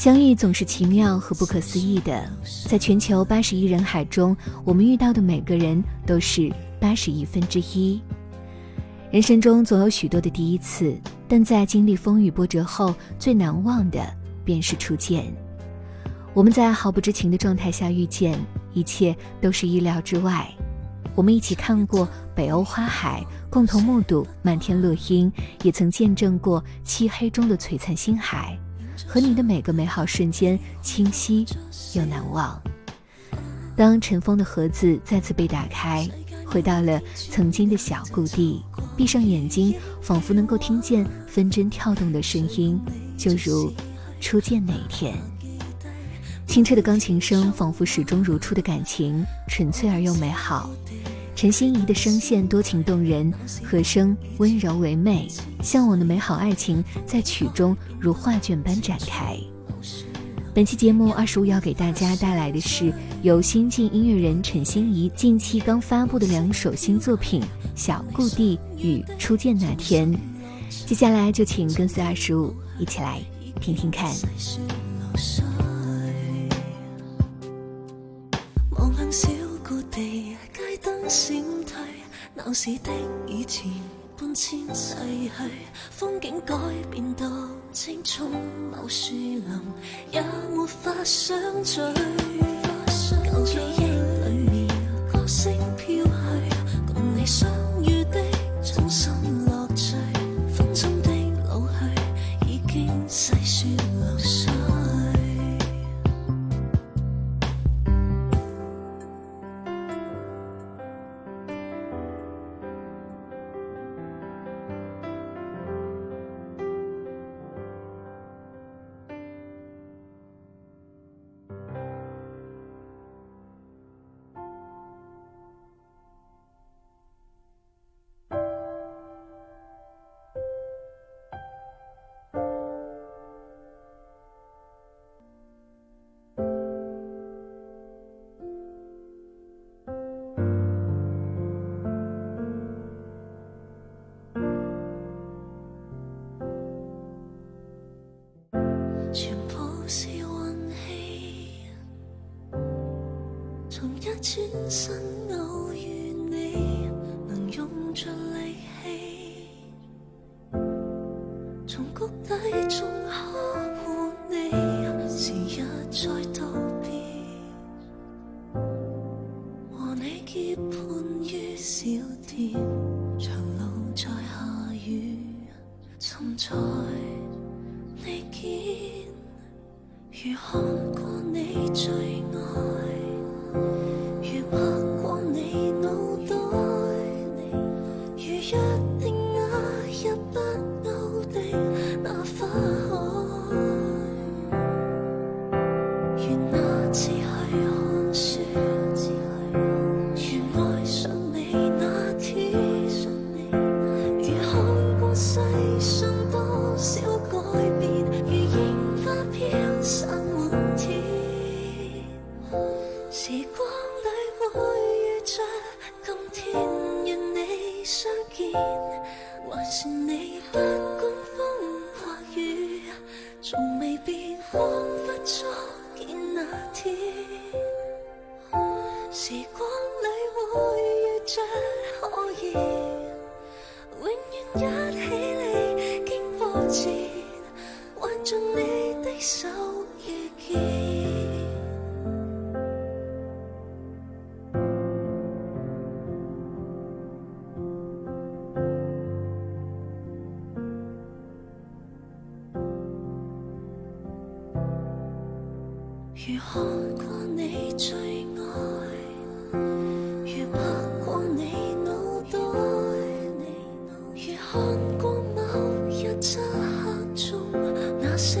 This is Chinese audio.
相遇总是奇妙和不可思议的，在全球八十亿人海中，我们遇到的每个人都是八十亿分之一。人生中总有许多的第一次，但在经历风雨波折后，最难忘的便是初见。我们在毫不知情的状态下遇见，一切都是意料之外。我们一起看过北欧花海，共同目睹漫天落英，也曾见证过漆黑中的璀璨星海。和你的每个美好瞬间，清晰又难忘。当尘封的盒子再次被打开，回到了曾经的小故地，闭上眼睛，仿佛能够听见分针跳动的声音，就如初见那一天。清澈的钢琴声，仿佛始终如初的感情，纯粹而又美好。陈心怡的声线多情动人，和声温柔唯美，向往的美好爱情在曲中如画卷般展开。本期节目二十五要给大家带来的是由新晋音乐人陈心怡近期刚发布的两首新作品《小故地》与《初见那天》。接下来就请跟随二十五一起来听听看。灯闪退闹市的以前，搬迁逝去，风景改变到青葱某树林，也没法相聚。转身偶遇你，能用尽力气，从谷底中呵护你，时日再道别，和你结伴于小店，长路在下雨，寻在你肩，如看过你最爱。还是你不管风或雨从未变仿佛初见那天。时光里会遇着可以永远一起你经过前看过你最爱？如拍过你脑袋如看过某一漆黑中那星